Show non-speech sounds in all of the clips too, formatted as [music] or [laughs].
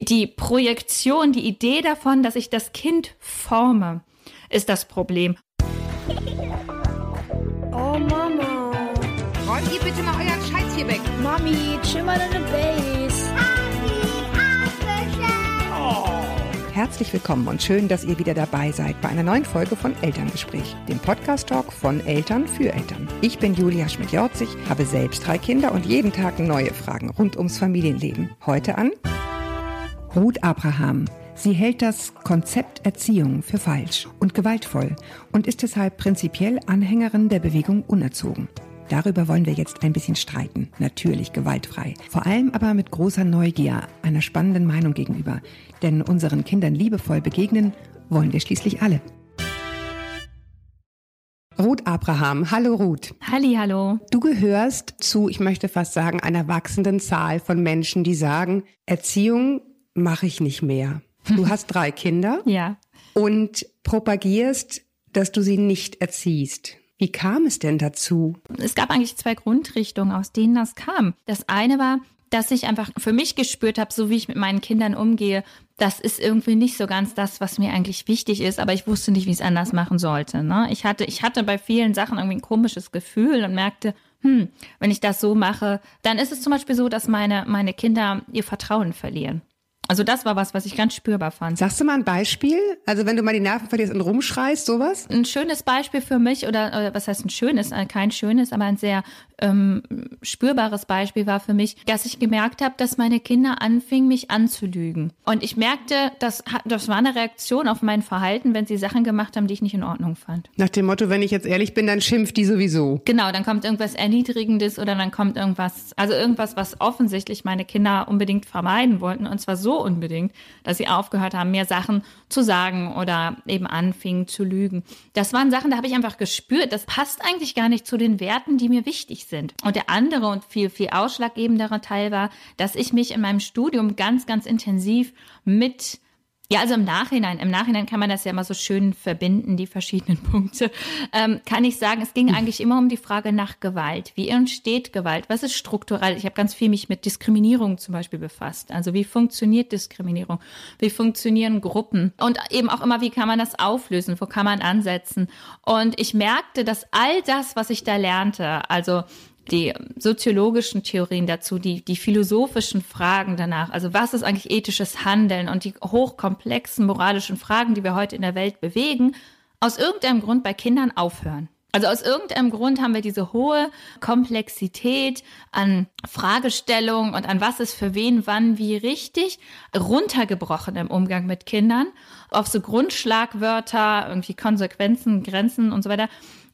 Die Projektion, die Idee davon, dass ich das Kind forme, ist das Problem. Oh Mama. Räumt ihr bitte mal euren Scheiß hier weg. Mami, chill mal deine Base. Herzlich willkommen und schön, dass ihr wieder dabei seid bei einer neuen Folge von Elterngespräch, dem Podcast-Talk von Eltern für Eltern. Ich bin Julia Schmidt-Jorzig, habe selbst drei Kinder und jeden Tag neue Fragen rund ums Familienleben. Heute an Ruth Abraham. Sie hält das Konzept Erziehung für falsch und gewaltvoll und ist deshalb prinzipiell Anhängerin der Bewegung Unerzogen. Darüber wollen wir jetzt ein bisschen streiten. Natürlich gewaltfrei. Vor allem aber mit großer Neugier, einer spannenden Meinung gegenüber. Denn unseren Kindern liebevoll begegnen wollen wir schließlich alle. Ruth Abraham. Hallo Ruth. Halli, hallo. Du gehörst zu, ich möchte fast sagen, einer wachsenden Zahl von Menschen, die sagen, Erziehung mache ich nicht mehr. Du hast drei Kinder [laughs] Ja. und propagierst, dass du sie nicht erziehst. Wie kam es denn dazu? Es gab eigentlich zwei Grundrichtungen, aus denen das kam. Das eine war, dass ich einfach für mich gespürt habe, so wie ich mit meinen Kindern umgehe, das ist irgendwie nicht so ganz das, was mir eigentlich wichtig ist, aber ich wusste nicht, wie ich es anders machen sollte. Ne? Ich, hatte, ich hatte bei vielen Sachen irgendwie ein komisches Gefühl und merkte, hm, wenn ich das so mache, dann ist es zum Beispiel so, dass meine, meine Kinder ihr Vertrauen verlieren. Also das war was, was ich ganz spürbar fand. Sagst du mal ein Beispiel? Also wenn du mal die Nerven verlierst und rumschreist, sowas? ein schönes Beispiel für mich oder, oder was heißt ein schönes, äh, kein schönes, aber ein sehr ähm, spürbares Beispiel war für mich, dass ich gemerkt habe, dass meine Kinder anfingen, mich anzulügen. Und ich merkte, das, das war eine Reaktion auf mein Verhalten, wenn sie Sachen gemacht haben, die ich nicht in Ordnung fand. Nach dem Motto, wenn ich jetzt ehrlich bin, dann schimpft die sowieso. Genau, dann kommt irgendwas Erniedrigendes oder dann kommt irgendwas, also irgendwas, was offensichtlich meine Kinder unbedingt vermeiden wollten. Und zwar so unbedingt, dass sie aufgehört haben, mir Sachen zu sagen oder eben anfingen zu lügen. Das waren Sachen, da habe ich einfach gespürt, das passt eigentlich gar nicht zu den Werten, die mir wichtig sind. Und der andere und viel, viel ausschlaggebendere Teil war, dass ich mich in meinem Studium ganz, ganz intensiv mit ja, also im Nachhinein, im Nachhinein kann man das ja immer so schön verbinden, die verschiedenen [laughs] Punkte. Ähm, kann ich sagen, es ging eigentlich immer um die Frage nach Gewalt. Wie entsteht Gewalt? Was ist strukturell? Ich habe ganz viel mich mit Diskriminierung zum Beispiel befasst. Also wie funktioniert Diskriminierung? Wie funktionieren Gruppen? Und eben auch immer, wie kann man das auflösen? Wo kann man ansetzen? Und ich merkte, dass all das, was ich da lernte, also die soziologischen Theorien dazu, die, die philosophischen Fragen danach, also was ist eigentlich ethisches Handeln und die hochkomplexen moralischen Fragen, die wir heute in der Welt bewegen, aus irgendeinem Grund bei Kindern aufhören. Also aus irgendeinem Grund haben wir diese hohe Komplexität an Fragestellungen und an was ist für wen, wann, wie richtig runtergebrochen im Umgang mit Kindern. Auf so Grundschlagwörter, irgendwie Konsequenzen, Grenzen und so weiter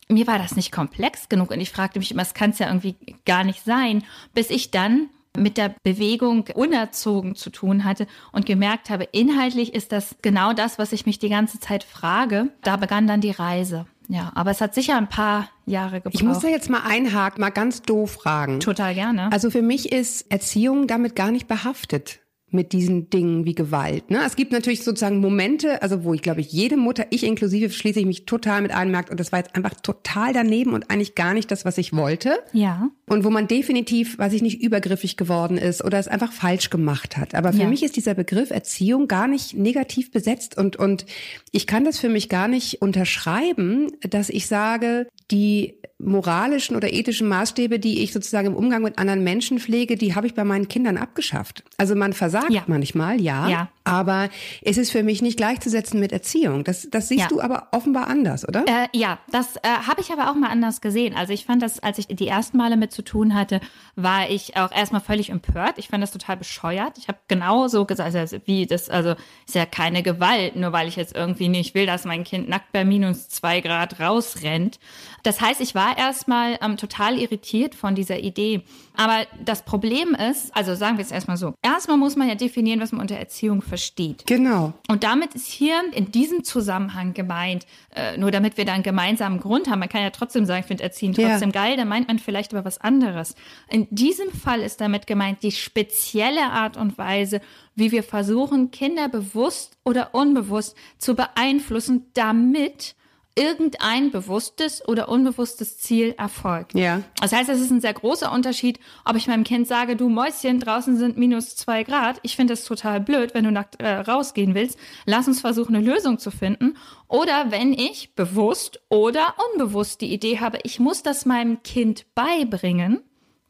mir war das nicht komplex genug und ich fragte mich immer, es kann es ja irgendwie gar nicht sein, bis ich dann mit der Bewegung unerzogen zu tun hatte und gemerkt habe, inhaltlich ist das genau das, was ich mich die ganze Zeit frage. Da begann dann die Reise. Ja, aber es hat sicher ein paar Jahre gebraucht. Ich muss da jetzt mal einhaken, mal ganz doof fragen. total gerne. Also für mich ist Erziehung damit gar nicht behaftet mit diesen Dingen wie Gewalt. Ne? Es gibt natürlich sozusagen Momente, also wo ich glaube ich jede Mutter, ich inklusive, schließe ich mich total mit ein, merkt, und das war jetzt einfach total daneben und eigentlich gar nicht das, was ich wollte. ja. Und wo man definitiv, weiß ich nicht, übergriffig geworden ist oder es einfach falsch gemacht hat. Aber für Ja. mich ist dieser Begriff Erziehung gar nicht negativ besetzt und, und ich kann das für mich gar nicht unterschreiben, dass ich sage, die moralischen oder ethischen Maßstäbe, die ich sozusagen im Umgang mit anderen Menschen pflege, die habe ich bei meinen Kindern abgeschafft. Also man versagt Ja. manchmal, ja, Ja. aber es ist für mich nicht gleichzusetzen mit Erziehung. Das, das siehst Ja. du aber offenbar anders, oder? Äh, ja, das äh, habe ich aber auch mal anders gesehen. Also ich fand das, als ich die ersten Male mit zu tun hatte, war ich auch erstmal völlig empört. Ich fand das total bescheuert. Ich habe genauso gesagt, also wie das, also ist ja keine Gewalt, nur weil ich jetzt irgendwie nicht will, dass mein Kind nackt bei minus zwei Grad rausrennt. Das heißt, ich war erstmal ähm, total irritiert von dieser Idee. Aber das Problem ist, also sagen wir es erstmal so, erstmal muss man ja definieren, was man unter Erziehung versteht. Genau. Und damit ist hier in diesem Zusammenhang gemeint, äh, nur damit wir da einen gemeinsamen Grund haben, man kann ja trotzdem sagen, ich finde Erziehen Ja. trotzdem geil, da meint man vielleicht aber was anderes. In diesem Fall ist damit gemeint die spezielle Art und Weise, wie wir versuchen, Kinder bewusst oder unbewusst zu beeinflussen, damit irgendein bewusstes oder unbewusstes Ziel erfolgt. Ja. Das heißt, es ist ein sehr großer Unterschied, ob ich meinem Kind sage, du Mäuschen, draußen sind minus zwei Grad. Ich finde das total blöd, wenn du nackt äh, rausgehen willst. Lass uns versuchen, eine Lösung zu finden. Oder wenn ich bewusst oder unbewusst die Idee habe, ich muss das meinem Kind beibringen,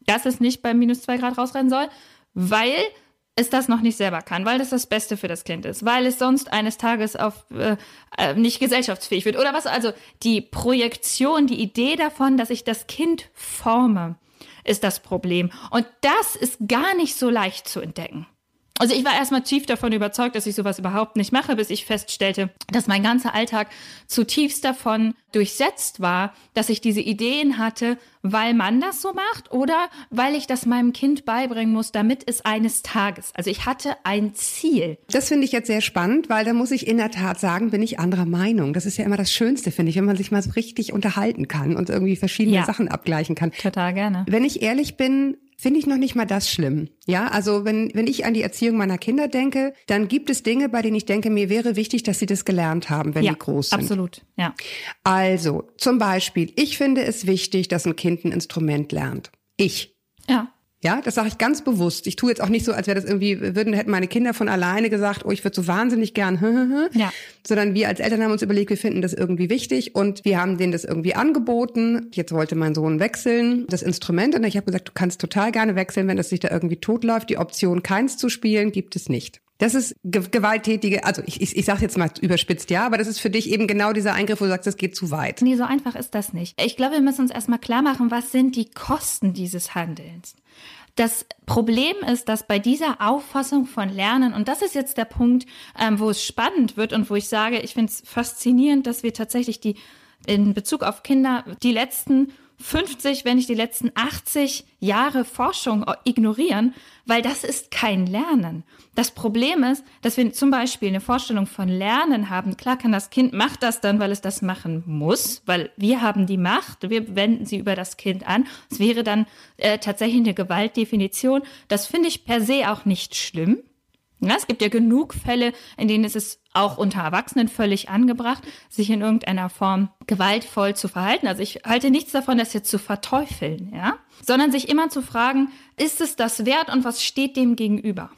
dass es nicht bei minus zwei Grad rausrennen soll, weil es das noch nicht selber kann, weil das das Beste für das Kind ist, weil es sonst eines Tages auf äh, äh, nicht gesellschaftsfähig wird oder was. Also die Projektion, die Idee davon, dass ich das Kind forme, ist das Problem. Und das ist gar nicht so leicht zu entdecken. Also ich war erstmal tief davon überzeugt, dass ich sowas überhaupt nicht mache, bis ich feststellte, dass mein ganzer Alltag zutiefst davon durchsetzt war, dass ich diese Ideen hatte, weil man das so macht oder weil ich das meinem Kind beibringen muss, damit es eines Tages. Also ich hatte ein Ziel. Das finde ich jetzt sehr spannend, weil da muss ich in der Tat sagen, bin ich anderer Meinung. Das ist ja immer das Schönste, finde ich, wenn man sich mal so richtig unterhalten kann und irgendwie verschiedene Ja. Sachen abgleichen kann. Total gerne. Wenn ich ehrlich bin, finde ich noch nicht mal das schlimm. Ja, also wenn, wenn ich an die Erziehung meiner Kinder denke, dann gibt es Dinge, bei denen ich denke, mir wäre wichtig, dass sie das gelernt haben, wenn ja, die groß sind. absolut. Ja. Also, zum Beispiel, ich finde es wichtig, dass ein Kind ein Instrument lernt. Ich. Ja. Ja, das sage ich ganz bewusst. Ich tue jetzt auch nicht so, als wäre das irgendwie, würden, hätten meine Kinder von alleine gesagt, oh, ich würde so wahnsinnig gern, [laughs] Ja. sondern wir als Eltern haben uns überlegt, wir finden das irgendwie wichtig und wir haben denen das irgendwie angeboten. Jetzt wollte mein Sohn wechseln, das Instrument, und ich habe gesagt, du kannst total gerne wechseln, wenn das sich da irgendwie totläuft. Die Option, keins zu spielen, gibt es nicht. Das ist ge gewalttätige, also ich, ich, ich sage jetzt mal überspitzt, ja, aber das ist für dich eben genau dieser Eingriff, wo du sagst, das geht zu weit. Nee, so einfach ist das nicht. Ich glaube, wir müssen uns erstmal klar machen, was sind die Kosten dieses Handelns. Das Problem ist, dass bei dieser Auffassung von Lernen, und das ist jetzt der Punkt, ähm, wo es spannend wird und wo ich sage, ich finde es faszinierend, dass wir tatsächlich die in Bezug auf Kinder die letzten 50, wenn nicht die letzten 80 Jahre Forschung ignorieren, weil das ist kein Lernen. Das Problem ist, dass wir zum Beispiel eine Vorstellung von Lernen haben. Klar kann das Kind macht das dann, weil es das machen muss, weil wir haben die Macht, wir wenden sie über das Kind an. Es wäre dann äh, tatsächlich eine Gewaltdefinition. Das finde ich per se auch nicht schlimm. Ja, es gibt ja genug Fälle, in denen es ist auch unter Erwachsenen völlig angebracht, sich in irgendeiner Form gewaltvoll zu verhalten. Also ich halte nichts davon, das jetzt zu verteufeln, ja, sondern sich immer zu fragen, ist es das wert und was steht dem gegenüber?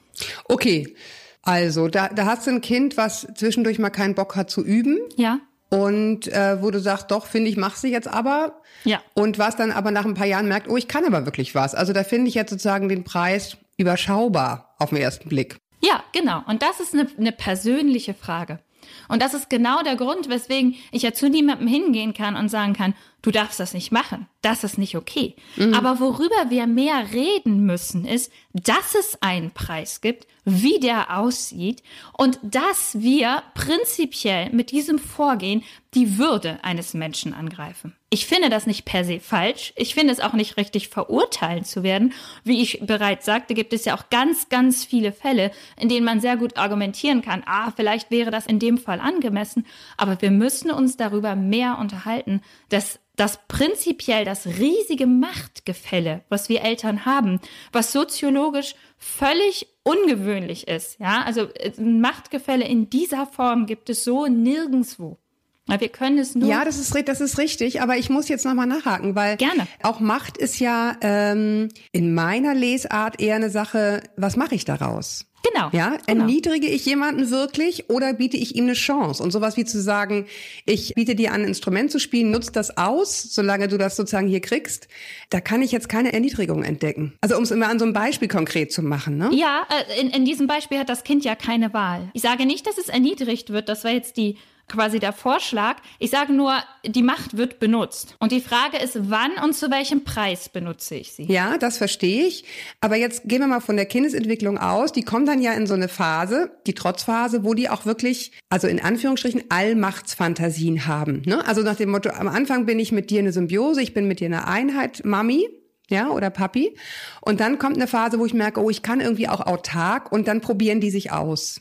Okay, also da, da hast du ein Kind, was zwischendurch mal keinen Bock hat zu üben. Ja, Und äh, wo du sagst, doch, finde ich, mach sie jetzt aber. Ja. Und was dann aber nach ein paar Jahren merkt, oh, ich kann aber wirklich was. Also da finde ich jetzt sozusagen den Preis überschaubar auf den ersten Blick. Ja, genau. Und das ist eine, eine persönliche Frage. Und das ist genau der Grund, weswegen ich ja zu niemandem hingehen kann und sagen kann, du darfst das nicht machen. Das ist nicht okay. Aber worüber wir mehr reden müssen, ist, dass es einen Preis gibt, wie der aussieht und dass wir prinzipiell mit diesem Vorgehen die Würde eines Menschen angreifen. Ich finde das nicht per se falsch. Ich finde es auch nicht richtig verurteilen zu werden. Wie ich bereits sagte, gibt es ja auch ganz, ganz viele Fälle, in denen man sehr gut argumentieren kann, ah, vielleicht wäre das in dem Fall angemessen. Aber wir müssen uns darüber mehr unterhalten, dass das prinzipiell das riesige Machtgefälle, was wir Eltern haben, was soziologisch völlig ungewöhnlich ist. Ja, also äh, Machtgefälle in dieser Form gibt es so nirgendswo. Weil wir können es nur. Ja, das ist, das ist richtig, aber ich muss jetzt nochmal nachhaken, weil Gerne. auch Macht ist ja ähm, in meiner Lesart eher eine Sache, was mache ich daraus? Genau. Ja, genau. erniedrige ich jemanden wirklich oder biete ich ihm eine Chance? Und sowas wie zu sagen, ich biete dir an, ein Instrument zu spielen, nutz das aus, solange du das sozusagen hier kriegst, da kann ich jetzt keine Erniedrigung entdecken. Also um es immer an so einem Beispiel konkret zu machen, ne? Ja, äh, in, in diesem Beispiel hat das Kind ja keine Wahl. Ich sage nicht, dass es erniedrigt wird, das war jetzt die quasi der Vorschlag. Ich sage nur, die Macht wird benutzt. Und die Frage ist, wann und zu welchem Preis benutze ich sie? Ja, das verstehe ich. Aber jetzt gehen wir mal von der Kindesentwicklung aus. Die kommt dann ja in so eine Phase, die Trotzphase, wo die auch wirklich, also in Anführungsstrichen, Allmachtsfantasien haben. Ne? Also nach dem Motto, am Anfang bin ich mit dir eine Symbiose, ich bin mit dir eine Einheit, Mami. Ja, oder Papi. Und dann kommt eine Phase, wo ich merke, oh, ich kann irgendwie auch autark und dann probieren die sich aus.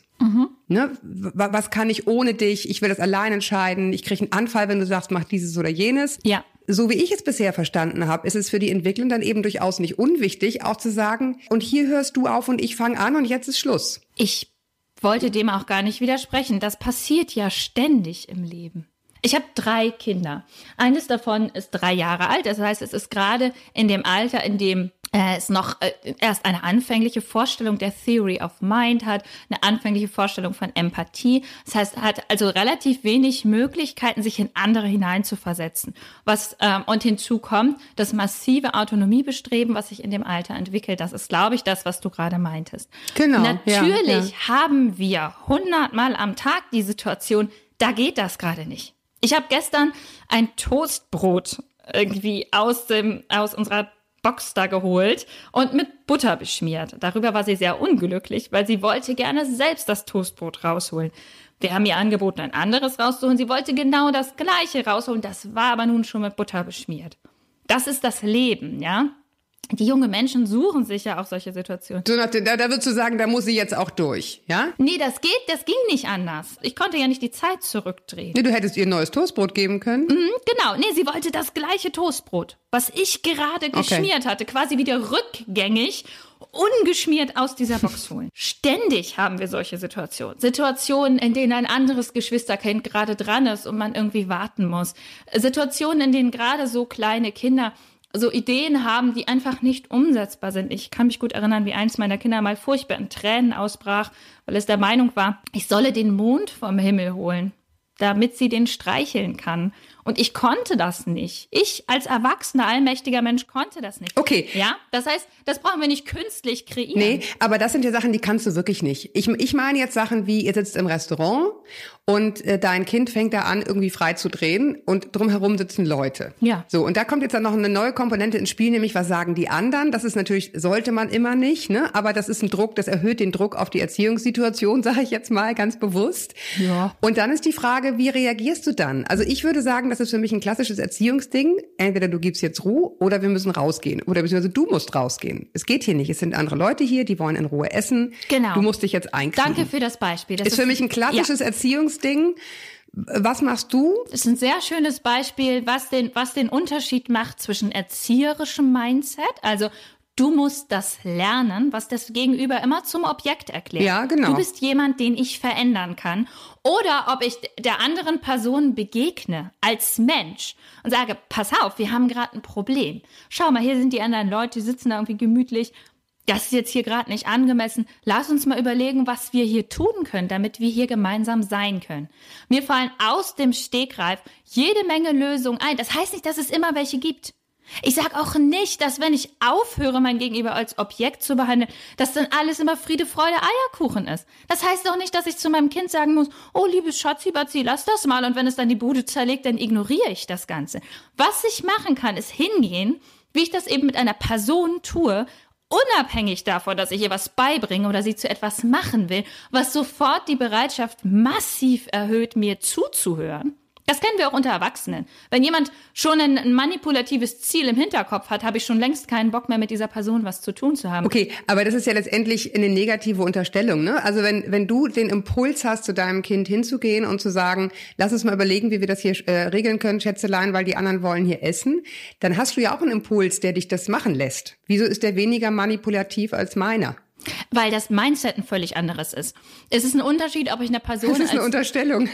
Ne? W- Was kann ich ohne dich? Ich will das allein entscheiden. Ich kriege einen Anfall, wenn du sagst, mach dieses oder jenes. Ja. So wie ich es bisher verstanden habe, ist es für die Entwicklung dann eben durchaus nicht unwichtig, auch zu sagen, und hier hörst du auf und ich fange an und jetzt ist Schluss. Ich wollte dem auch gar nicht widersprechen. Das passiert ja ständig im Leben. Ich habe drei Kinder. Eines davon ist drei Jahre alt. Das heißt, es ist gerade in dem Alter, in dem äh, es noch äh, erst eine anfängliche Vorstellung der Theory of Mind hat, eine anfängliche Vorstellung von Empathie. Das heißt, hat also relativ wenig Möglichkeiten, sich in andere hineinzuversetzen. Was ähm, und hinzu kommt, das massive Autonomiebestreben, was sich in dem Alter entwickelt. Das ist, glaube ich, das, was du gerade meintest. Genau, ja, Natürlich ja. haben wir hundertmal am Tag die Situation, da geht das gerade nicht. Ich habe gestern ein Toastbrot irgendwie aus dem aus unserer Box da geholt und mit Butter beschmiert. Darüber war sie sehr unglücklich, weil sie wollte gerne selbst das Toastbrot rausholen. Wir haben ihr angeboten, ein anderes rauszuholen. Sie wollte genau das gleiche rausholen. Das war aber nun schon mit Butter beschmiert. Das ist das Leben, ja? Die junge Menschen suchen sich ja auch solche Situationen. So nach da, da würdest du sagen, da muss sie jetzt auch durch, ja? Nee, das geht, das ging nicht anders. Ich konnte ja nicht die Zeit zurückdrehen. Nee, du hättest ihr ein neues Toastbrot geben können. Mhm, genau, nee, sie wollte das gleiche Toastbrot, was ich gerade geschmiert hatte, quasi wieder rückgängig, ungeschmiert aus dieser Box [laughs] holen. Ständig haben wir solche Situationen. Situationen, in denen ein anderes Geschwisterkind gerade dran ist und man irgendwie warten muss. Situationen, in denen gerade so kleine Kinder so Ideen haben, die einfach nicht umsetzbar sind. Ich kann mich gut erinnern, wie eins meiner Kinder mal furchtbar in Tränen ausbrach, weil es der Meinung war, ich solle den Mond vom Himmel holen, damit sie den streicheln kann. Und ich konnte das nicht. Ich als erwachsener, allmächtiger Mensch konnte das nicht. Okay. Ja, das heißt, das brauchen wir nicht künstlich kreieren. Nee, aber das sind ja Sachen, die kannst du wirklich nicht. Ich, ich meine jetzt Sachen wie, ihr sitzt im Restaurant und äh, dein Kind fängt da an, irgendwie frei zu drehen und drumherum sitzen Leute. Ja. So, und da kommt jetzt dann noch eine neue Komponente ins Spiel, nämlich was sagen die anderen? Das ist natürlich, sollte man immer nicht, ne? Aber das ist ein Druck, das erhöht den Druck auf die Erziehungssituation, [laughs] sage ich jetzt mal ganz bewusst. Ja. Und dann ist die Frage, wie reagierst du dann? Also ich würde sagen, das ist für mich ein klassisches Erziehungsding. Entweder du gibst jetzt Ruhe oder wir müssen rausgehen. Oder beziehungsweise du musst rausgehen. Es geht hier nicht. Es sind andere Leute hier, die wollen in Ruhe essen. Genau. Du musst dich jetzt einkriegen. Danke für das Beispiel. Das Ist für mich ein klassisches Erziehungsding. Was machst du? Das ist ein sehr schönes Beispiel, was den, was den Unterschied macht zwischen erzieherischem Mindset, also du musst das lernen, was das Gegenüber immer zum Objekt erklärt. Ja, genau. Du bist jemand, den ich verändern kann. Oder ob ich der anderen Person begegne als Mensch und sage, pass auf, wir haben gerade ein Problem. Schau mal, hier sind die anderen Leute, die sitzen da irgendwie gemütlich. Das ist jetzt hier gerade nicht angemessen. Lass uns mal überlegen, was wir hier tun können, damit wir hier gemeinsam sein können. Mir fallen aus dem Stegreif jede Menge Lösungen ein. Das heißt nicht, dass es immer welche gibt. Ich sag auch nicht, dass wenn ich aufhöre, mein Gegenüber als Objekt zu behandeln, dass dann alles immer Friede, Freude, Eierkuchen ist. Das heißt auch nicht, dass ich zu meinem Kind sagen muss, oh liebes Schatzi, Batzi, lass das mal und wenn es dann die Bude zerlegt, dann ignoriere ich das Ganze. Was ich machen kann, ist hingehen, wie ich das eben mit einer Person tue, unabhängig davon, dass ich ihr was beibringe oder sie zu etwas machen will, was sofort die Bereitschaft massiv erhöht, mir zuzuhören. Das kennen wir auch unter Erwachsenen. Wenn jemand schon ein, manipulatives Ziel im Hinterkopf hat, habe ich schon längst keinen Bock mehr mit dieser Person was zu tun zu haben. Okay, aber das ist ja letztendlich eine negative Unterstellung, ne? Also wenn, wenn du den Impuls hast, zu deinem Kind hinzugehen und zu sagen, lass uns mal überlegen, wie wir das hier äh, regeln können, Schätzelein, weil die anderen wollen hier essen, dann hast du ja auch einen Impuls, der dich das machen lässt. Wieso ist der weniger manipulativ als meiner? Weil das Mindset ein völlig anderes ist. Es ist ein Unterschied, ob ich eine Person Das ist eine Unterstellung.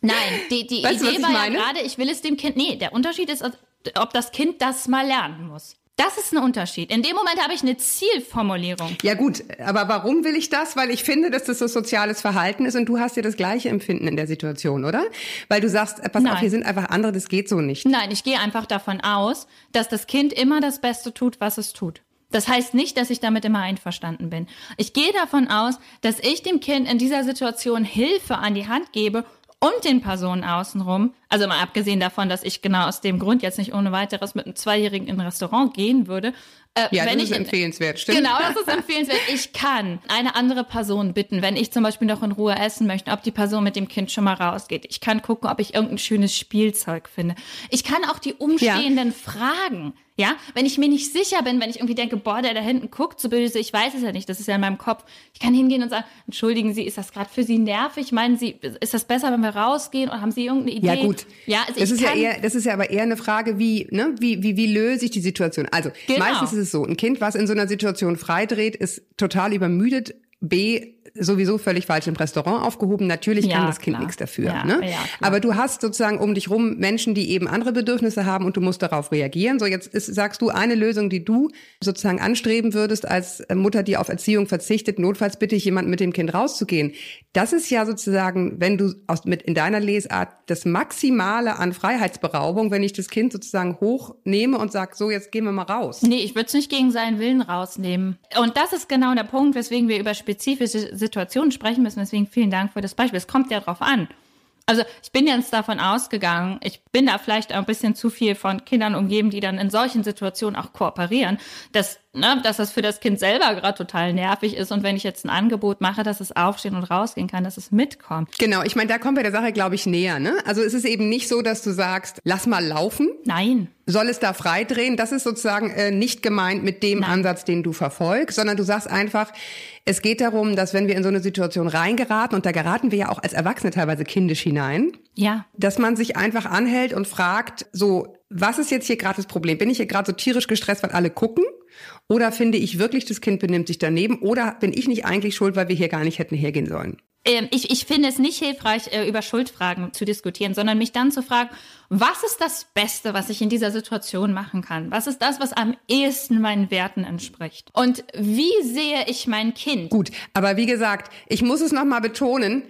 Nein, die, die Weißt du, Idee ich war meine? ja gerade, ich will es dem Kind. Nee, der Unterschied ist, ob das Kind das mal lernen muss. Das ist ein Unterschied. In dem Moment habe ich eine Zielformulierung. Ja gut, aber warum will ich das? Weil ich finde, dass das so soziales Verhalten ist und du hast ja das gleiche Empfinden in der Situation, oder? Weil du sagst, äh, pass Nein. auf, hier sind einfach andere, das geht so nicht. Nein, ich gehe einfach davon aus, dass das Kind immer das Beste tut, was es tut. Das heißt nicht, dass ich damit immer einverstanden bin. Ich gehe davon aus, dass ich dem Kind in dieser Situation Hilfe an die Hand gebe und den Personen außenrum. Also mal abgesehen davon, dass ich genau aus dem Grund jetzt nicht ohne weiteres mit einem Zweijährigen in ein Restaurant gehen würde. Äh, Ja, wenn das ich ist empfehlenswert, stimmt. Genau, das ist empfehlenswert. Ich kann eine andere Person bitten, wenn ich zum Beispiel noch in Ruhe essen möchte, ob die Person mit dem Kind schon mal rausgeht. Ich kann gucken, ob ich irgendein schönes Spielzeug finde. Ich kann auch die Umstehenden fragen. Ja, wenn ich mir nicht sicher bin, wenn ich irgendwie denke, boah, der da hinten guckt so böse, ich weiß es ja nicht, das ist ja in meinem Kopf. Ich kann hingehen und sagen, entschuldigen Sie, ist das gerade für Sie nervig? Meinen Sie, ist das besser, wenn wir rausgehen? Oder haben Sie irgendeine Idee? Ja gut. Ja, also das ist ja eher, das ist ja aber eher eine Frage, wie, ne, wie, wie, wie löse ich die Situation? Also Genau. meistens ist es so, ein Kind, was in so einer Situation freidreht, ist total übermüdet. B sowieso völlig falsch im Restaurant aufgehoben. Natürlich Ja, kann das Kind klar. nichts dafür. Ja, ne? ja. Aber du hast sozusagen um dich rum Menschen, die eben andere Bedürfnisse haben und du musst darauf reagieren. So, jetzt ist, sagst du eine Lösung, die du sozusagen anstreben würdest als Mutter, die auf Erziehung verzichtet. Notfalls bitte ich jemanden mit dem Kind rauszugehen. Das ist ja sozusagen, wenn du aus, mit in deiner Lesart das Maximale an Freiheitsberaubung, wenn ich das Kind sozusagen hochnehme und sag, so, jetzt gehen wir mal raus. Nee, ich würde es nicht gegen seinen Willen rausnehmen. Und das ist genau der Punkt, weswegen wir über spezifische Situationen sprechen müssen. Deswegen vielen Dank für das Beispiel. Es kommt ja drauf an. Also ich bin jetzt davon ausgegangen, ich bin da vielleicht ein bisschen zu viel von Kindern umgeben, die dann in solchen Situationen auch kooperieren, dass, ne, dass das für das Kind selber gerade total nervig ist und wenn ich jetzt ein Angebot mache, dass es aufstehen und rausgehen kann, dass es mitkommt. Genau, ich meine, da kommen wir der Sache, glaube ich, näher. Ne? Also es ist eben nicht so, dass du sagst, lass mal laufen, Nein. soll es da freidrehen. Das ist sozusagen äh, nicht gemeint mit dem Nein. Ansatz, den du verfolgst, sondern du sagst einfach, es geht darum, dass wenn wir in so eine Situation reingeraten, und da geraten wir ja auch als Erwachsene teilweise kindisch hinein, Ja. dass man sich einfach anhält und fragt, so, was ist jetzt hier gerade das Problem? Bin ich hier gerade so tierisch gestresst, weil alle gucken? Oder finde ich wirklich, das Kind benimmt sich daneben? Oder bin ich nicht eigentlich schuld, weil wir hier gar nicht hätten hergehen sollen? Ähm, ich, ich finde es nicht hilfreich, äh, über Schuldfragen zu diskutieren, sondern mich dann zu fragen, was ist das Beste, was ich in dieser Situation machen kann? Was ist das, was am ehesten meinen Werten entspricht? Und wie sehe ich mein Kind? Gut, aber wie gesagt, ich muss es nochmal betonen,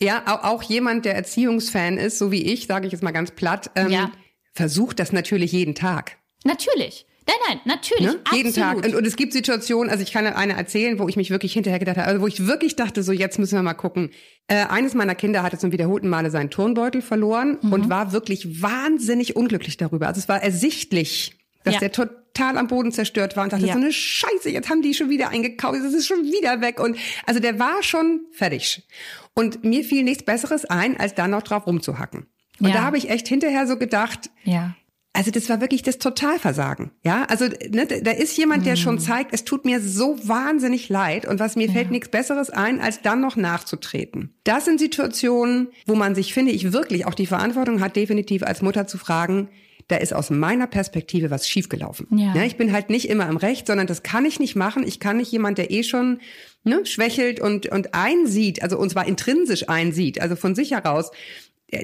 ja, au- auch jemand, der Erziehungsfan ist, so wie ich, sage ich jetzt mal ganz platt, ähm, Ja. versucht das natürlich jeden Tag. Natürlich. Nein, nein, natürlich. Ne? Jeden. Tag. Und, und es gibt Situationen, also ich kann eine erzählen, wo ich mich wirklich hinterher gedacht habe, also wo ich wirklich dachte, so jetzt müssen wir mal gucken. Äh, eines meiner Kinder hatte zum wiederholten Male seinen Turnbeutel verloren Mhm. und war wirklich wahnsinnig unglücklich darüber. Also es war ersichtlich, dass Ja. der total am Boden zerstört war und dachte, Ja. so eine Scheiße, jetzt haben die schon wieder eingekauft, es ist schon wieder weg. Und also der war schon fertig. Und mir fiel nichts Besseres ein, als da noch drauf rumzuhacken. Und Ja. da habe ich echt hinterher so gedacht, ja. Also das war wirklich das Totalversagen. Ja, also ne, da ist jemand, der Mhm. schon zeigt, es tut mir so wahnsinnig leid und was mir fällt nichts Besseres ein, als dann noch nachzutreten. Das sind Situationen, wo man sich, finde ich, wirklich auch die Verantwortung hat, definitiv als Mutter zu fragen, da ist aus meiner Perspektive was schiefgelaufen. Ja. ich bin halt nicht immer im Recht, sondern das kann ich nicht machen. Ich kann nicht jemand, der eh schon ne, schwächelt und, und einsieht, also und zwar intrinsisch einsieht, also von sich heraus,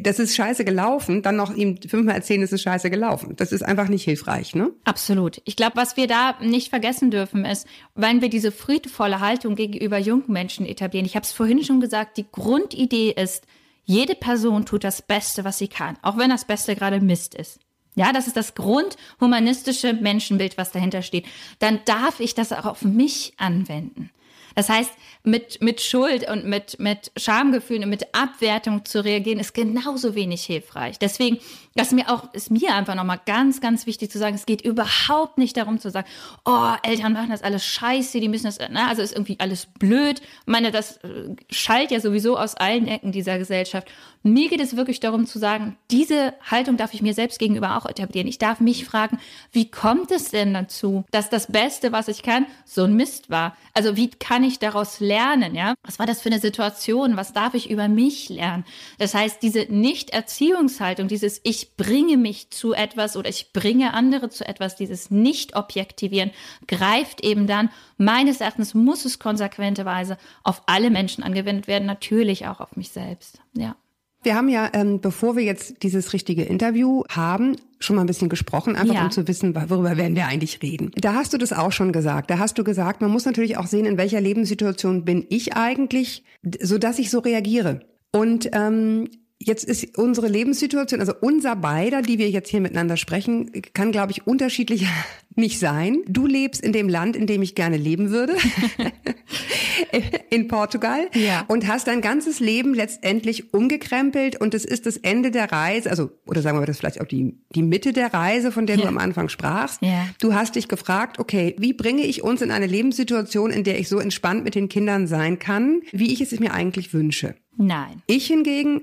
das ist scheiße gelaufen, dann noch ihm fünfmal erzählen, es ist scheiße gelaufen. Das ist einfach nicht hilfreich, ne? Absolut. Ich glaube, was wir da nicht vergessen dürfen, ist, wenn wir diese friedvolle Haltung gegenüber jungen Menschen etablieren. Ich habe es vorhin schon gesagt, die Grundidee ist, jede Person tut das Beste, was sie kann, auch wenn das Beste gerade Mist ist. Ja, das ist das grundhumanistische Menschenbild, was dahinter steht. Dann darf ich das auch auf mich anwenden. Das heißt, mit, mit Schuld und mit, mit Schamgefühlen und mit Abwertung zu reagieren, ist genauso wenig hilfreich. Deswegen, das mir auch, ist mir einfach nochmal ganz, ganz wichtig zu sagen, es geht überhaupt nicht darum zu sagen, oh, Eltern machen das alles scheiße, die müssen das, ne, also ist irgendwie alles blöd. Ich meine, das äh, schallt ja sowieso aus allen Ecken dieser Gesellschaft. Mir geht es wirklich darum zu sagen, diese Haltung darf ich mir selbst gegenüber auch etablieren. Ich darf mich fragen, wie kommt es denn dazu, dass das Beste, was ich kann, so ein Mist war? Also wie kann ich daraus lernen, ja? Was war das für eine Situation? Was darf ich über mich lernen? Das heißt, diese Nicht-Erziehungshaltung, dieses ich bringe mich zu etwas oder ich bringe andere zu etwas, dieses Nicht-Objektivieren greift eben dann, meines Erachtens muss es konsequenterweise auf alle Menschen angewendet werden, natürlich auch auf mich selbst, ja. Wir haben ja, ähm, bevor wir jetzt dieses richtige Interview haben, schon mal ein bisschen gesprochen, einfach Ja. um zu wissen, worüber werden wir eigentlich reden. Da hast du das auch schon gesagt. Da hast du gesagt, man muss natürlich auch sehen, in welcher Lebenssituation bin ich eigentlich, so dass ich so reagiere. Und ähm, Jetzt ist unsere Lebenssituation, also unser beider, die wir jetzt hier miteinander sprechen, kann, glaube ich, unterschiedlicher nicht sein. Du lebst in dem Land, in dem ich gerne leben würde, [laughs] in Portugal, Ja. und hast dein ganzes Leben letztendlich umgekrempelt und es ist das Ende der Reise, also, oder sagen wir das vielleicht auch die, die Mitte der Reise, von der du Ja. am Anfang sprachst. Ja. Du hast dich gefragt, okay, wie bringe ich uns in eine Lebenssituation, in der ich so entspannt mit den Kindern sein kann, wie ich es mir eigentlich wünsche? Nein. Ich hingegen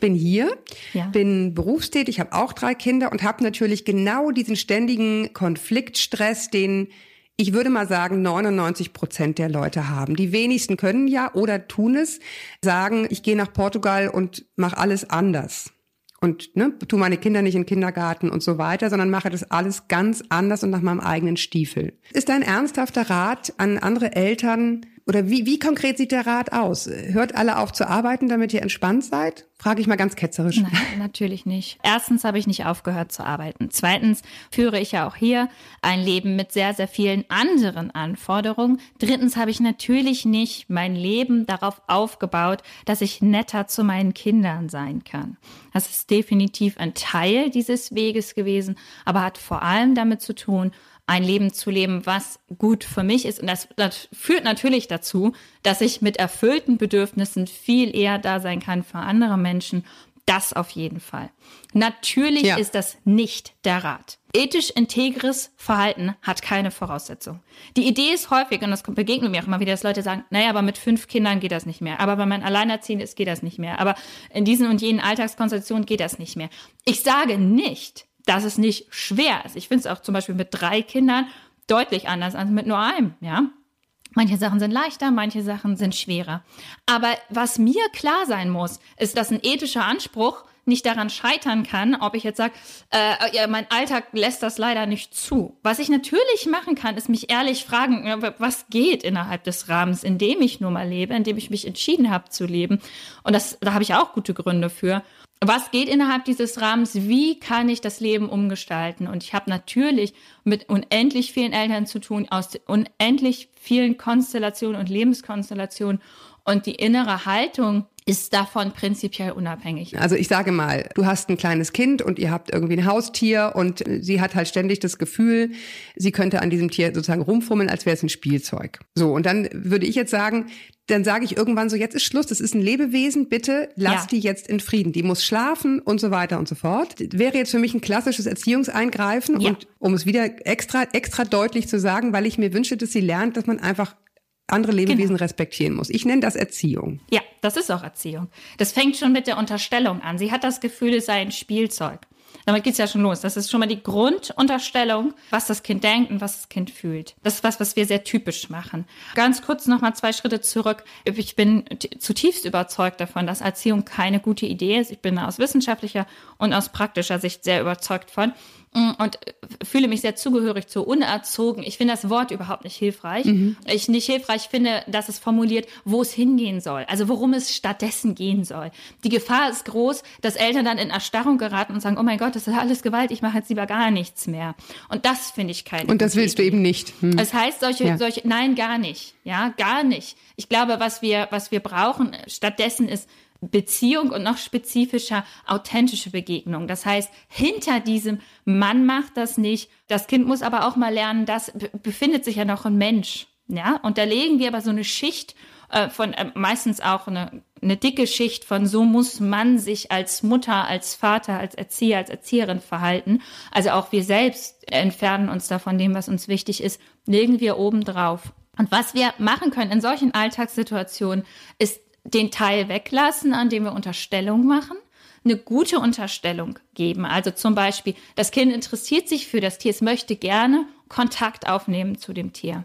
bin hier, Ja. bin berufstätig, habe auch drei Kinder und habe natürlich genau diesen ständigen Konfliktstress, den ich würde mal sagen 99 Prozent der Leute haben. Die wenigsten können ja oder tun es, sagen, ich gehe nach Portugal und mache alles anders. Und ne, tu meine Kinder nicht in den Kindergarten und so weiter, sondern mache das alles ganz anders und nach meinem eigenen Stiefel. Ist ein ernsthafter Rat an andere Eltern, Oder wie, wie konkret sieht der Rat aus? Hört alle auf zu arbeiten, damit ihr entspannt seid? Frage ich mal ganz ketzerisch. Nein, natürlich nicht. Erstens habe ich nicht aufgehört zu arbeiten. Zweitens führe ich ja auch hier ein Leben mit sehr, sehr vielen anderen Anforderungen. Drittens habe ich natürlich nicht mein Leben darauf aufgebaut, dass ich netter zu meinen Kindern sein kann. Das ist definitiv ein Teil dieses Weges gewesen, aber hat vor allem damit zu tun, ein Leben zu leben, was gut für mich ist. Und das, das, führt natürlich dazu, dass ich mit erfüllten Bedürfnissen viel eher da sein kann für andere Menschen. Das auf jeden Fall. Natürlich ja. ist das nicht der Rat. Ethisch integres Verhalten hat keine Voraussetzung. Die Idee ist häufig, und das begegnet mir auch immer wieder, dass Leute sagen, naja, aber mit fünf Kindern geht das nicht mehr. Aber wenn man alleinerziehend ist, geht das nicht mehr. Aber in diesen und jenen Alltagskonstellationen geht das nicht mehr. Ich sage nicht, dass es nicht schwer ist. Ich finde es auch zum Beispiel mit drei Kindern deutlich anders als mit nur einem, ja. Manche Sachen sind leichter, manche Sachen sind schwerer. Aber was mir klar sein muss, ist, dass ein ethischer Anspruch nicht daran scheitern kann, ob ich jetzt sage, äh, ja, mein Alltag lässt das leider nicht zu. Was ich natürlich machen kann, ist mich ehrlich fragen, was geht innerhalb des Rahmens, in dem ich nur mal lebe, in dem ich mich entschieden habe zu leben. Und das, da habe ich auch gute Gründe für was geht innerhalb dieses Rahmens? Wie kann ich das Leben umgestalten? Und ich habe natürlich mit unendlich vielen Eltern zu tun, aus unendlich vielen Konstellationen und Lebenskonstellationen. Und die innere Haltung ist davon prinzipiell unabhängig. Also ich sage mal, du hast ein kleines Kind und ihr habt irgendwie ein Haustier und sie hat halt ständig das Gefühl, sie könnte an diesem Tier sozusagen rumfummeln, als wäre es ein Spielzeug. So, und dann würde ich jetzt sagen, dann sage ich irgendwann so, jetzt ist Schluss, das ist ein Lebewesen, bitte lass ja. die jetzt in Frieden. Die muss schlafen und so weiter und so fort. Wäre jetzt für mich ein klassisches Erziehungseingreifen ja. und um es wieder extra, extra deutlich zu sagen, weil ich mir wünsche, dass sie lernt, dass man einfach andere Lebewesen genau. respektieren muss. Ich nenne das Erziehung. Ja, das ist auch Erziehung. Das fängt schon mit der Unterstellung an. Sie hat das Gefühl, es sei ein Spielzeug. Damit geht's ja schon los. Das ist schon mal die Grundunterstellung, was das Kind denkt und was das Kind fühlt. Das ist was, was wir sehr typisch machen. Ganz kurz noch mal zwei Schritte zurück. Ich bin zutiefst überzeugt davon, dass Erziehung keine gute Idee ist. Ich bin aus wissenschaftlicher und aus praktischer Sicht sehr überzeugt von. Mm, und fühle mich sehr zugehörig zu unerzogen. Ich finde das Wort überhaupt nicht hilfreich. Mhm. Ich nicht hilfreich finde, dass es formuliert, wo es hingehen soll, also worum es stattdessen gehen soll. Die Gefahr ist groß, dass Eltern dann in Erstarrung geraten und sagen, oh mein Gott, das ist alles Gewalt, ich mache jetzt lieber gar nichts mehr. Und das finde ich keine Und das willst du eben nicht. Hm. Das heißt, solche, ja. solche, nein, gar nicht. Ja, gar nicht. Ich glaube, was wir, was wir brauchen stattdessen ist Beziehung und noch spezifischer authentische Begegnung. Das heißt, hinter diesem Mann macht das nicht. Das Kind muss aber auch mal lernen, das befindet sich ja noch ein Mensch. Ja, und da legen wir aber so eine Schicht äh, von äh, meistens auch eine, eine dicke Schicht von so muss man sich als Mutter, als Vater, als Erzieher, als Erzieherin verhalten. Also auch wir selbst entfernen uns da von dem, was uns wichtig ist, legen wir oben drauf. Und was wir machen können in solchen Alltagssituationen, ist den Teil weglassen, an dem wir Unterstellung machen, eine gute Unterstellung geben. Also zum Beispiel, das Kind interessiert sich für das Tier, es möchte gerne Kontakt aufnehmen zu dem Tier.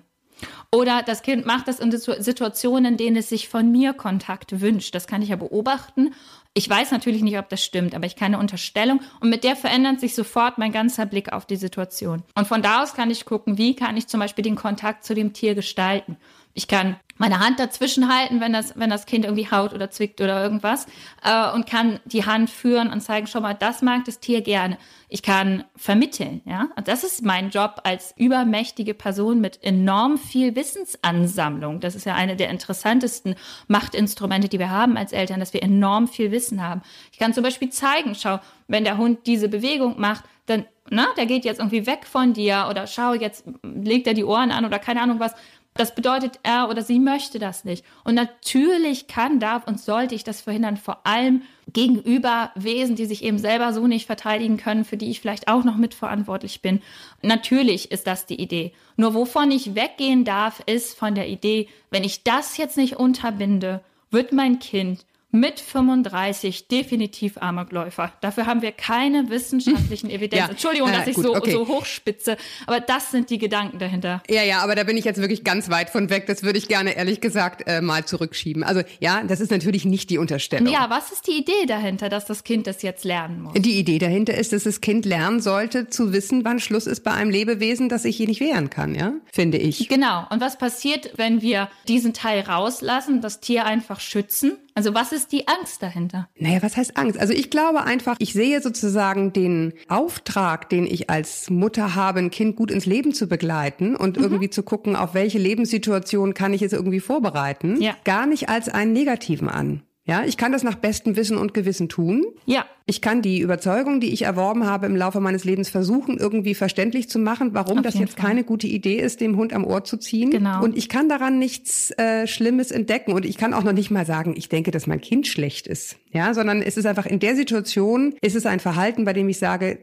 Oder das Kind macht das in Situationen, in denen es sich von mir Kontakt wünscht. Das kann ich ja beobachten. Ich weiß natürlich nicht, ob das stimmt, aber ich kann eine Unterstellung und mit der verändert sich sofort mein ganzer Blick auf die Situation. Und von da aus kann ich gucken, wie kann ich zum Beispiel den Kontakt zu dem Tier gestalten. Ich kann meine Hand dazwischen halten, wenn das, wenn das Kind irgendwie haut oder zwickt oder irgendwas äh, und kann die Hand führen und zeigen, schau mal, das mag das Tier gerne. Ich kann vermitteln, ja. Und das ist mein Job als übermächtige Person mit enorm viel Wissensansammlung. Das ist ja eine der interessantesten Machtinstrumente, die wir haben als Eltern, dass wir enorm viel Wissen haben. Ich kann zum Beispiel zeigen, schau, wenn der Hund diese Bewegung macht, dann, na, der geht jetzt irgendwie weg von dir oder schau, jetzt legt er die Ohren an oder keine Ahnung was das bedeutet, er oder sie möchte das nicht. Und natürlich kann, darf und sollte ich das verhindern, vor allem gegenüber Wesen, die sich eben selber so nicht verteidigen können, für die ich vielleicht auch noch mitverantwortlich bin. Natürlich ist das die Idee. Nur wovon ich weggehen darf, ist von der Idee, wenn ich das jetzt nicht unterbinde, wird mein Kind mit 35 definitiv Amokläufer. Dafür haben wir keine wissenschaftlichen [laughs] Evidenz. Ja, Entschuldigung, äh, dass ich gut, so, okay. so hochspitze, aber das sind die Gedanken dahinter. Ja, ja, aber da bin ich jetzt wirklich ganz weit von weg. Das würde ich gerne, ehrlich gesagt, äh, mal zurückschieben. Also ja, das ist natürlich nicht die Unterstellung. Ja, was ist die Idee dahinter, dass das Kind das jetzt lernen muss? Die Idee dahinter ist, dass das Kind lernen sollte, zu wissen, wann Schluss ist bei einem Lebewesen, das sich hier nicht wehren kann, ja? Finde ich. Genau. Und was passiert, wenn wir diesen Teil rauslassen, das Tier einfach schützen? Also was ist die Angst dahinter? Naja, was heißt Angst? Also ich glaube einfach, ich sehe sozusagen den Auftrag, den ich als Mutter habe, ein Kind gut ins Leben zu begleiten und irgendwie zu gucken, auf welche Lebenssituation kann ich es irgendwie vorbereiten, Ja. gar nicht als einen negativen an. Ja, ich kann das nach bestem Wissen und Gewissen tun. Ja. Ich kann die Überzeugung, die ich erworben habe im Laufe meines Lebens versuchen, irgendwie verständlich zu machen, warum Auf das jetzt Fall. keine gute Idee ist, dem Hund am Ohr zu ziehen. Genau. Und ich kann daran nichts äh, Schlimmes entdecken. Und ich kann auch noch nicht mal sagen, ich denke, dass mein Kind schlecht ist. Ja, sondern es ist einfach in der Situation, ist es ein Verhalten, bei dem ich sage,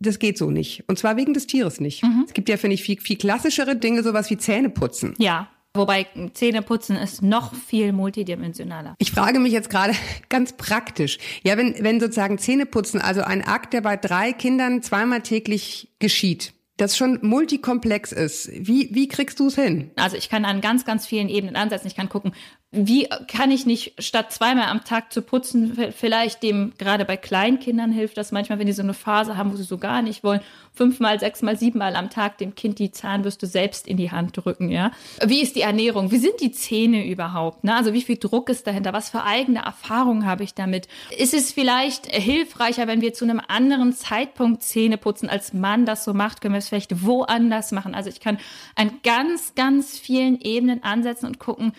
das geht so nicht. Und zwar wegen des Tieres nicht. Mhm. Es gibt ja, finde ich, viel, viel klassischere Dinge, sowas wie Zähneputzen. Ja. Wobei Zähneputzen ist noch viel multidimensionaler. Ich frage mich jetzt gerade [laughs] ganz praktisch. Ja, wenn, wenn sozusagen Zähneputzen, also ein Akt, der bei drei Kindern zweimal täglich geschieht, das schon multikomplex ist, wie, wie kriegst du es hin? Also ich kann an ganz, ganz vielen Ebenen ansetzen. Ich kann gucken, wie kann ich nicht statt zweimal am Tag zu putzen, vielleicht dem, gerade bei Kleinkindern hilft das manchmal, wenn die so eine Phase haben, wo sie so gar nicht wollen, fünfmal, sechsmal, siebenmal am Tag dem Kind die Zahnbürste selbst in die Hand drücken, ja. Wie ist die Ernährung? Wie sind die Zähne überhaupt? Ne? Also wie viel Druck ist dahinter? Was für eigene Erfahrungen habe ich damit? Ist es vielleicht hilfreicher, wenn wir zu einem anderen Zeitpunkt Zähne putzen, als man das so macht? Können wir es vielleicht woanders machen? Also ich kann an ganz, ganz vielen Ebenen ansetzen und gucken,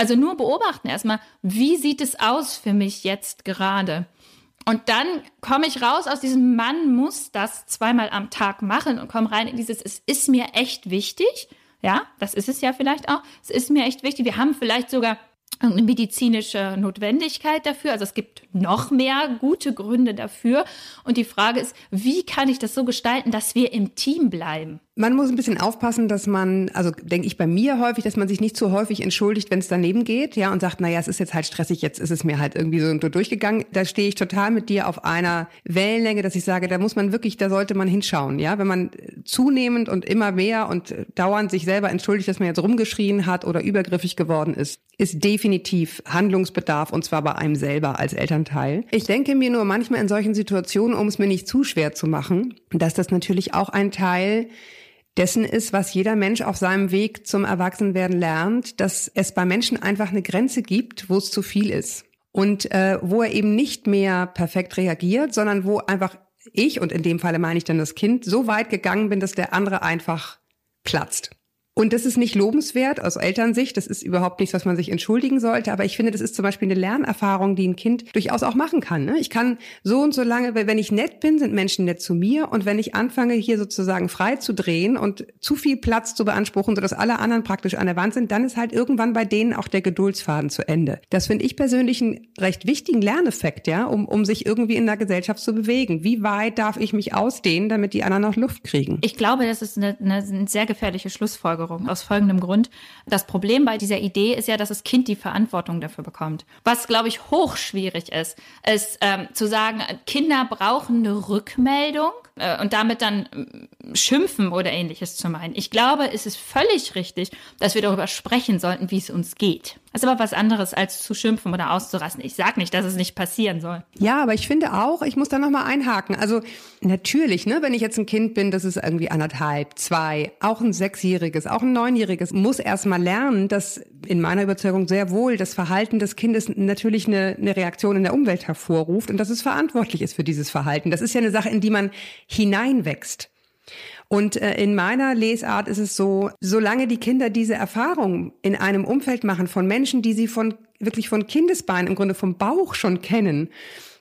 also nur beobachten erstmal, wie sieht es aus für mich jetzt gerade? Und dann komme ich raus aus diesem Mann muss das zweimal am Tag machen und komme rein in dieses, es ist mir echt wichtig. Ja, das ist es ja vielleicht auch. Es ist mir echt wichtig. Wir haben vielleicht sogar irgendeine medizinische Notwendigkeit dafür. Also es gibt noch mehr gute Gründe dafür. Und die Frage ist, wie kann ich das so gestalten, dass wir im Team bleiben? Man muss ein bisschen aufpassen, dass man, also denke ich bei mir häufig, dass man sich nicht zu häufig entschuldigt, wenn es daneben geht, ja, und sagt, naja, es ist jetzt halt stressig, jetzt ist es mir halt irgendwie so durchgegangen. Da stehe ich total mit dir auf einer Wellenlänge, dass ich sage, da muss man wirklich, da sollte man hinschauen, ja. Wenn man zunehmend und immer mehr und dauernd sich selber entschuldigt, dass man jetzt rumgeschrien hat oder übergriffig geworden ist, ist definitiv Handlungsbedarf und zwar bei einem selber als Elternteil. Ich denke mir nur manchmal in solchen Situationen, um es mir nicht zu schwer zu machen, dass das natürlich auch ein Teil dessen ist, was jeder Mensch auf seinem Weg zum Erwachsenwerden lernt, dass es bei Menschen einfach eine Grenze gibt, wo es zu viel ist. Und äh, wo er eben nicht mehr perfekt reagiert, sondern wo einfach ich, und in dem Falle meine ich dann das Kind, so weit gegangen bin, dass der andere einfach platzt. Und das ist nicht lobenswert aus Elternsicht. Das ist überhaupt nichts, was man sich entschuldigen sollte. Aber ich finde, das ist zum Beispiel eine Lernerfahrung, die ein Kind durchaus auch machen kann. Ne? Ich kann so und so lange, wenn ich nett bin, sind Menschen nett zu mir. Und wenn ich anfange, hier sozusagen frei zu drehen und zu viel Platz zu beanspruchen, sodass alle anderen praktisch an der Wand sind, dann ist halt irgendwann bei denen auch der Geduldsfaden zu Ende. Das finde ich persönlich einen recht wichtigen Lerneffekt, ja, um, um sich irgendwie in der Gesellschaft zu bewegen. Wie weit darf ich mich ausdehnen, damit die anderen noch Luft kriegen? Ich glaube, das ist eine, eine sehr gefährliche Schlussfolgerung aus folgendem Grund. Das Problem bei dieser Idee ist ja, dass das Kind die Verantwortung dafür bekommt. Was, glaube ich, hochschwierig ist, ist ähm, zu sagen, Kinder brauchen eine Rückmeldung äh, und damit dann schimpfen oder ähnliches zu meinen. Ich glaube, es ist völlig richtig, dass wir darüber sprechen sollten, wie es uns geht. Das ist aber was anderes, als zu schimpfen oder auszurasten. Ich sage nicht, dass es nicht passieren soll. Ja, aber ich finde auch, ich muss da nochmal einhaken. Also natürlich, ne, wenn ich jetzt ein Kind bin, das ist irgendwie anderthalb, zwei, auch ein Sechsjähriges, auch ein Neunjähriges, muss erstmal lernen, dass in meiner Überzeugung sehr wohl das Verhalten des Kindes natürlich eine, eine Reaktion in der Umwelt hervorruft und dass es verantwortlich ist für dieses Verhalten. Das ist ja eine Sache, in die man hineinwächst. Und äh, in meiner Lesart ist es so, solange die Kinder diese Erfahrung in einem Umfeld machen von Menschen, die sie von wirklich von Kindesbeinen im Grunde vom Bauch schon kennen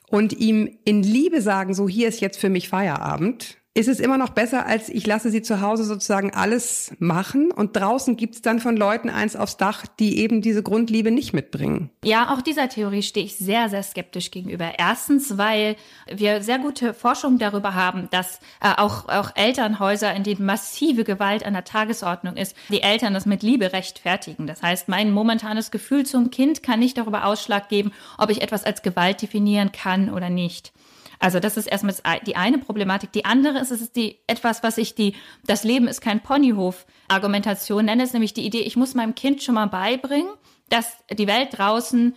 und ihm in Liebe sagen, so hier ist jetzt für mich Feierabend, Ist es immer noch besser, als ich lasse sie zu Hause sozusagen alles machen und draußen gibt's dann von Leuten eins aufs Dach, die eben diese Grundliebe nicht mitbringen? Ja, auch dieser Theorie stehe ich sehr, sehr skeptisch gegenüber. Erstens, weil wir sehr gute Forschung darüber haben, dass äh, auch, auch Elternhäuser, in denen massive Gewalt an der Tagesordnung ist, die Eltern das mit Liebe rechtfertigen. Das heißt, mein momentanes Gefühl zum Kind kann nicht darüber Ausschlag geben, ob ich etwas als Gewalt definieren kann oder nicht. Also das ist erstmal die eine Problematik. Die andere ist, es ist die etwas, was ich die das Leben ist kein Ponyhof Argumentation nenne, ist nämlich die Idee, ich muss meinem Kind schon mal beibringen, dass die Welt draußen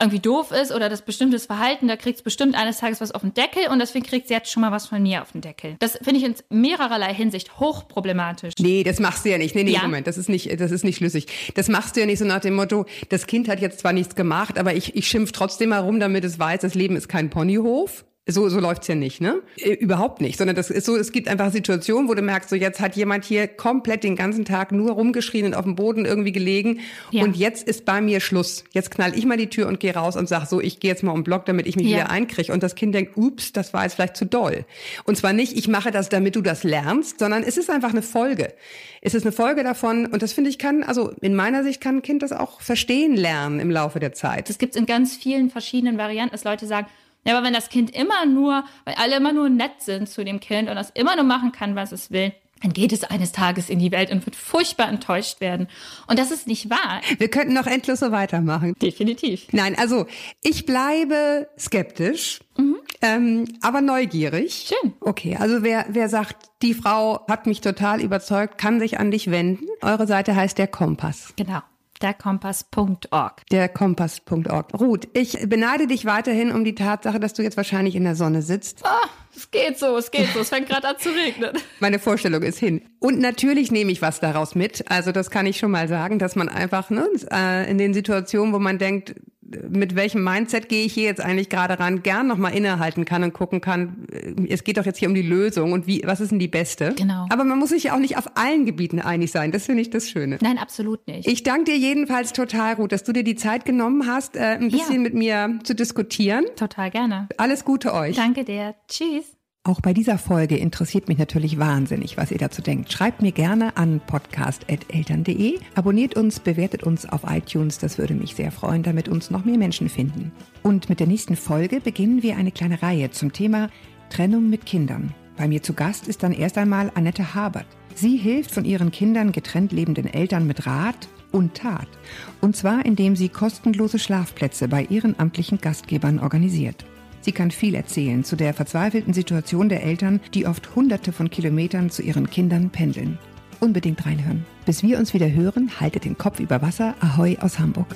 irgendwie doof ist oder das bestimmtes Verhalten, da kriegt es bestimmt eines Tages was auf den Deckel und deswegen kriegt sie jetzt schon mal was von mir auf den Deckel. Das finde ich in mehrererlei Hinsicht hochproblematisch. Nee, das machst du ja nicht. Nee, nee, Ja? Moment, das ist nicht, das ist nicht schlüssig. Das machst du ja nicht so nach dem Motto, das Kind hat jetzt zwar nichts gemacht, aber ich, ich schimpf trotzdem herum, damit es weiß, das Leben ist kein Ponyhof. So, so läuft's ja nicht, ne? Äh, überhaupt nicht, sondern das ist so, es gibt einfach Situationen, wo du merkst, so jetzt hat jemand hier komplett den ganzen Tag nur rumgeschrien und auf dem Boden irgendwie gelegen Ja. und jetzt ist bei mir Schluss. Jetzt knall ich mal die Tür und gehe raus und sag so, ich gehe jetzt mal um Block, damit ich mich Ja. wieder einkriege. Und das Kind denkt, ups, das war jetzt vielleicht zu doll. Und zwar nicht, ich mache das, damit du das lernst, sondern es ist einfach eine Folge. Es ist eine Folge davon und das finde ich kann, also in meiner Sicht kann ein Kind das auch verstehen lernen im Laufe der Zeit. Das gibt es in ganz vielen verschiedenen Varianten, dass Leute sagen, ja, aber wenn das Kind immer nur, weil alle immer nur nett sind zu dem Kind und das immer nur machen kann, was es will, dann geht es eines Tages in die Welt und wird furchtbar enttäuscht werden. Und das ist nicht wahr. Wir könnten noch endlos so weitermachen. Definitiv. Nein, also ich bleibe skeptisch, ähm, aber neugierig. Schön. Okay, also wer, wer sagt, die Frau hat mich total überzeugt, kann sich an dich wenden. Eure Seite heißt der Kompass. Genau. Derkompass.org. Der Kompass.org. Ruth, ich beneide dich weiterhin um die Tatsache, dass du jetzt wahrscheinlich in der Sonne sitzt. Ah, es geht so, es geht so. Es fängt gerade an zu regnen. [laughs] Meine Vorstellung ist hin. Und natürlich nehme ich was daraus mit. Also das kann ich schon mal sagen, dass man einfach ne, äh, in den Situationen, wo man denkt, mit welchem Mindset gehe ich hier jetzt eigentlich gerade ran, gern nochmal innehalten kann und gucken kann, äh, es geht doch jetzt hier um die Lösung und wie, was ist denn die beste? Genau. Aber man muss sich ja auch nicht auf allen Gebieten einig sein. Das finde ich das Schöne. Nein, absolut nicht. Ich danke dir jedenfalls total, Ruth, dass du dir die Zeit genommen hast, äh, ein bisschen Ja. mit mir zu diskutieren. Total gerne. Alles Gute euch. Danke dir. Tschüss. Auch bei dieser Folge interessiert mich natürlich wahnsinnig, was ihr dazu denkt. Schreibt mir gerne an podcast.eltern.de. Abonniert uns, bewertet uns auf iTunes. Das würde mich sehr freuen, damit uns noch mehr Menschen finden. Und mit der nächsten Folge beginnen wir eine kleine Reihe zum Thema Trennung mit Kindern. Bei mir zu Gast ist dann erst einmal Annette Habert. Sie hilft von ihren Kindern getrennt lebenden Eltern mit Rat und Tat. Und zwar indem sie kostenlose Schlafplätze bei ihren amtlichen Gastgebern organisiert. Sie kann viel erzählen zu der verzweifelten Situation der Eltern, die oft hunderte von Kilometern zu ihren Kindern pendeln. Unbedingt reinhören. Bis wir uns wieder hören, haltet den Kopf über Wasser. Ahoi aus Hamburg.